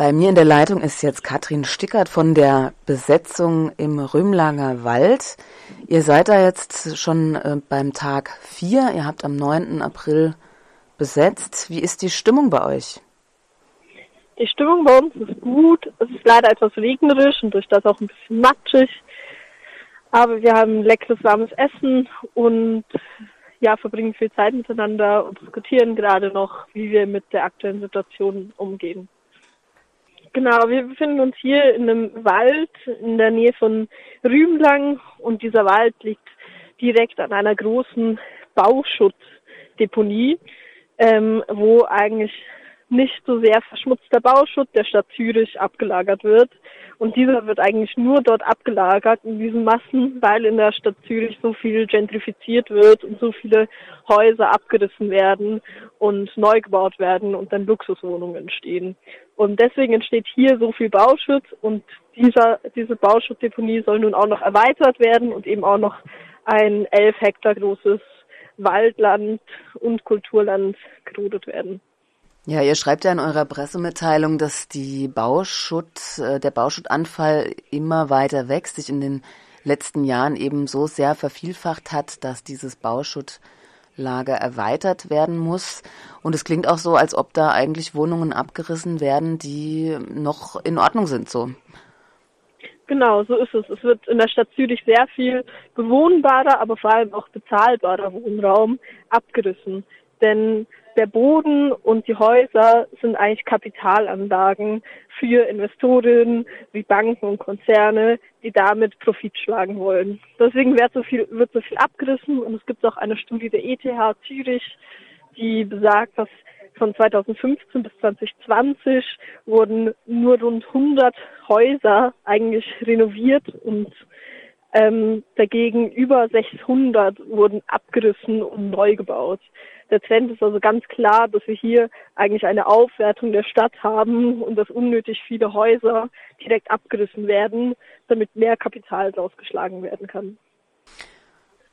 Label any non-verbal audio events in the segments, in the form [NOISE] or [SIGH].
Bei mir in der Leitung ist jetzt Katrin Stickert von der Besetzung im Römlanger Wald. Ihr seid da jetzt schon äh, beim Tag 4. Ihr habt am 9. April besetzt. Wie ist die Stimmung bei euch? Die Stimmung bei uns ist gut. Es ist leider etwas regnerisch und durch das auch ein bisschen matschig. Aber wir haben leckeres warmes Essen und ja, verbringen viel Zeit miteinander und diskutieren gerade noch, wie wir mit der aktuellen Situation umgehen. Genau, wir befinden uns hier in einem Wald in der Nähe von Rümlang und dieser Wald liegt direkt an einer großen Bauschuttdeponie, ähm, wo eigentlich nicht so sehr verschmutzter Bauschutt der Stadt Zürich abgelagert wird. Und dieser wird eigentlich nur dort abgelagert in diesen Massen, weil in der Stadt Zürich so viel gentrifiziert wird und so viele Häuser abgerissen werden und neu gebaut werden und dann Luxuswohnungen entstehen. Und deswegen entsteht hier so viel Bauschutt und dieser, diese Bauschuttdeponie soll nun auch noch erweitert werden und eben auch noch ein elf Hektar großes Waldland und Kulturland gerodet werden. Ja, ihr schreibt ja in eurer Pressemitteilung, dass die Bauschutt, äh, der Bauschuttanfall immer weiter wächst, sich in den letzten Jahren eben so sehr vervielfacht hat, dass dieses Bauschuttlager erweitert werden muss. Und es klingt auch so, als ob da eigentlich Wohnungen abgerissen werden, die noch in Ordnung sind, so. Genau, so ist es. Es wird in der Stadt Zürich sehr viel bewohnbarer, aber vor allem auch bezahlbarer Wohnraum abgerissen. Denn der Boden und die Häuser sind eigentlich Kapitalanlagen für Investoren wie Banken und Konzerne, die damit Profit schlagen wollen. Deswegen wird so viel, wird so viel abgerissen und es gibt auch eine Studie der ETH Zürich, die besagt, dass von 2015 bis 2020 wurden nur rund 100 Häuser eigentlich renoviert und ähm, dagegen über 600 wurden abgerissen und neu gebaut. Der Trend ist also ganz klar, dass wir hier eigentlich eine Aufwertung der Stadt haben und dass unnötig viele Häuser direkt abgerissen werden, damit mehr Kapital draus geschlagen werden kann.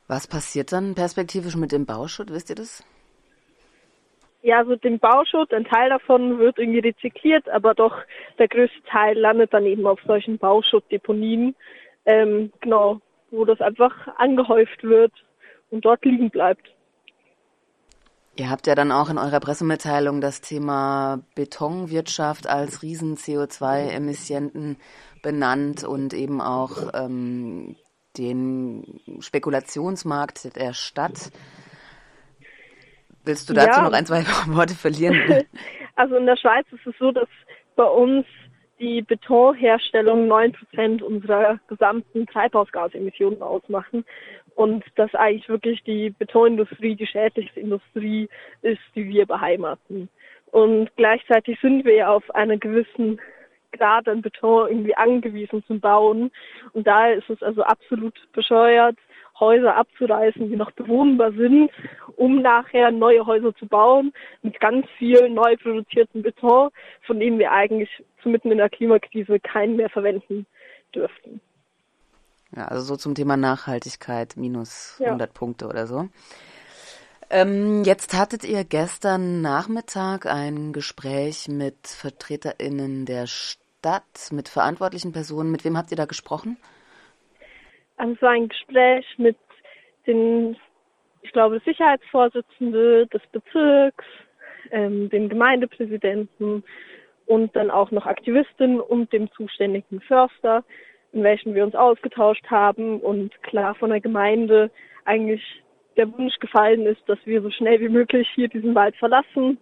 Was passiert dann perspektivisch mit dem Bauschutt? Wisst ihr das? Ja, also dem Bauschutt, ein Teil davon wird irgendwie rezykliert, aber doch der größte Teil landet dann eben auf solchen Bauschuttdeponien, ähm, genau, wo das einfach angehäuft wird und dort liegen bleibt. Ihr habt ja dann auch in eurer Pressemitteilung das Thema Betonwirtschaft als riesen CO2-Emissienten benannt und eben auch ähm, den Spekulationsmarkt der Stadt. Willst du dazu ja. noch ein, zwei [LAUGHS] Worte verlieren? [LAUGHS] Also in der Schweiz ist es so, dass bei uns die Betonherstellung neun Prozent unserer gesamten Treibhausgasemissionen ausmachen und dass eigentlich wirklich die Betonindustrie die schädlichste Industrie ist, die wir beheimaten. Und gleichzeitig sind wir ja auf einen gewissen Grad an Beton irgendwie angewiesen zum Bauen. Und daher ist es also absolut bescheuert, Häuser abzureißen, die noch bewohnbar sind, um nachher neue Häuser zu bauen mit ganz viel neu produzierten Beton, von dem wir eigentlich mitten in der Klimakrise keinen mehr verwenden dürften. Ja, also so zum Thema Nachhaltigkeit, minus ja. 100 Punkte oder so. Ähm, jetzt hattet ihr gestern Nachmittag ein Gespräch mit VertreterInnen der Stadt, mit verantwortlichen Personen. Mit wem habt ihr da gesprochen? Also es war ein Gespräch mit den, ich glaube, Sicherheitsvorsitzende des Bezirks, ähm, dem Gemeindepräsidenten und dann auch noch Aktivistinnen und dem zuständigen Förster in welchen wir uns ausgetauscht haben und klar von der Gemeinde eigentlich der Wunsch gefallen ist, dass wir so schnell wie möglich hier diesen Wald verlassen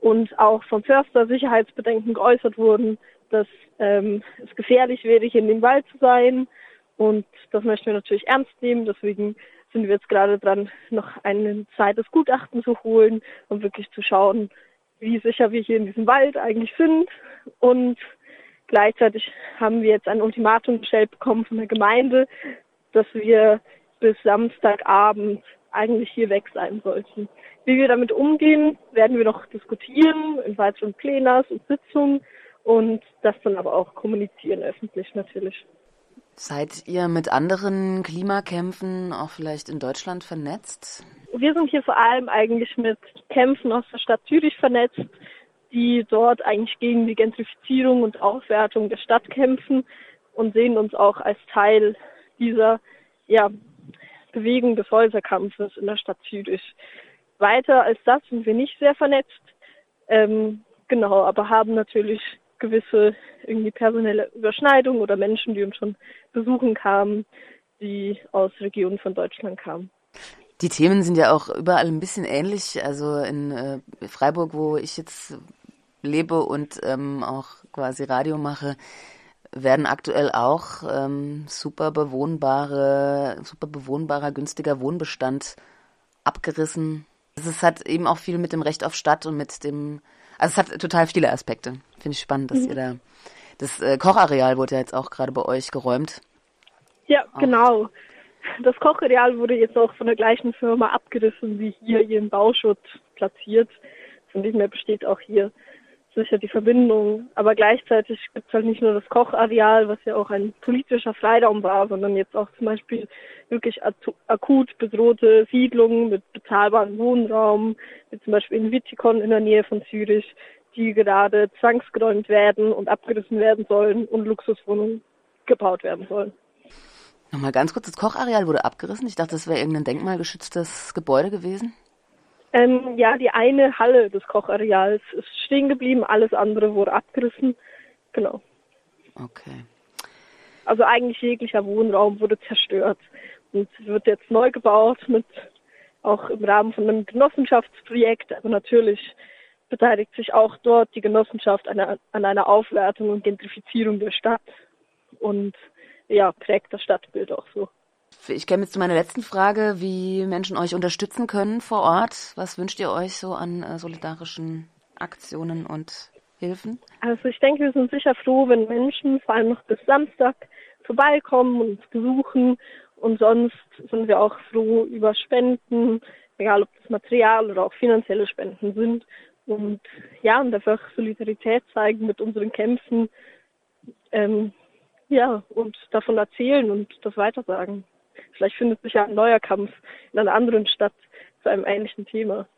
und auch vom Förster Sicherheitsbedenken geäußert wurden, dass ähm, es gefährlich wäre, hier in dem Wald zu sein und das möchten wir natürlich ernst nehmen. Deswegen sind wir jetzt gerade dran, noch ein zweites Gutachten zu holen und wirklich zu schauen, wie sicher wir hier in diesem Wald eigentlich sind und Gleichzeitig haben wir jetzt ein Ultimatum gestellt bekommen von der Gemeinde, dass wir bis Samstagabend eigentlich hier weg sein sollten. Wie wir damit umgehen, werden wir noch diskutieren in weiteren Plänas und Sitzungen und das dann aber auch kommunizieren öffentlich natürlich. Seid ihr mit anderen Klimakämpfen auch vielleicht in Deutschland vernetzt? Wir sind hier vor allem eigentlich mit Kämpfen aus der Stadt Zürich vernetzt, die dort eigentlich gegen die Gentrifizierung und Aufwertung der Stadt kämpfen und sehen uns auch als Teil dieser ja, Bewegung des Häuserkampfes in der Stadt Zürich. Weiter als das sind wir nicht sehr vernetzt, ähm, genau, aber haben natürlich gewisse irgendwie personelle Überschneidungen oder Menschen, die uns schon besuchen kamen, die aus Regionen von Deutschland kamen. Die Themen sind ja auch überall ein bisschen ähnlich. Also in äh, Freiburg, wo ich jetzt lebe und ähm, auch quasi Radio mache, werden aktuell auch ähm, super bewohnbare, super bewohnbarer, günstiger Wohnbestand abgerissen. Es hat eben auch viel mit dem Recht auf Stadt und mit dem, also es hat total viele Aspekte. Finde ich spannend, dass mhm. ihr da, das äh, Kochareal wurde ja jetzt auch gerade bei euch geräumt. Ja, auch. genau. Das Kochareal wurde jetzt auch von der gleichen Firma abgerissen, wie hier ihren Bauschutz platziert. Von dem her besteht auch hier sicher die Verbindung. Aber gleichzeitig gibt es halt nicht nur das Kochareal, was ja auch ein politischer Freiraum war, sondern jetzt auch zum Beispiel wirklich akut bedrohte Siedlungen mit bezahlbarem Wohnraum, wie zum Beispiel in Wittikon in der Nähe von Zürich, die gerade zwangsgeräumt werden und abgerissen werden sollen und Luxuswohnungen gebaut werden sollen. Nochmal ganz kurz, das Kochareal wurde abgerissen. Ich dachte, das wäre irgendein denkmalgeschütztes Gebäude gewesen. Ähm, ja, die eine Halle des Kochareals ist stehen geblieben, alles andere wurde abgerissen. Genau. Okay. Also eigentlich jeglicher Wohnraum wurde zerstört und wird jetzt neu gebaut mit auch im Rahmen von einem Genossenschaftsprojekt. Aber natürlich beteiligt sich auch dort die Genossenschaft an einer, an einer Aufwertung und Gentrifizierung der Stadt und ja, prägt das Stadtbild auch so. Ich käme jetzt zu meiner letzten Frage, wie Menschen euch unterstützen können vor Ort. Was wünscht ihr euch so an äh, solidarischen Aktionen und Hilfen? Also ich denke, wir sind sicher froh, wenn Menschen vor allem noch bis Samstag vorbeikommen und uns besuchen. Und sonst sind wir auch froh über Spenden, egal ob das Material oder auch finanzielle Spenden sind. Und ja, und einfach Solidarität zeigen mit unseren Kämpfen. Ähm, ja, und davon erzählen und das weitersagen. Vielleicht findet sich ja ein neuer Kampf in einer anderen Stadt zu einem ähnlichen Thema.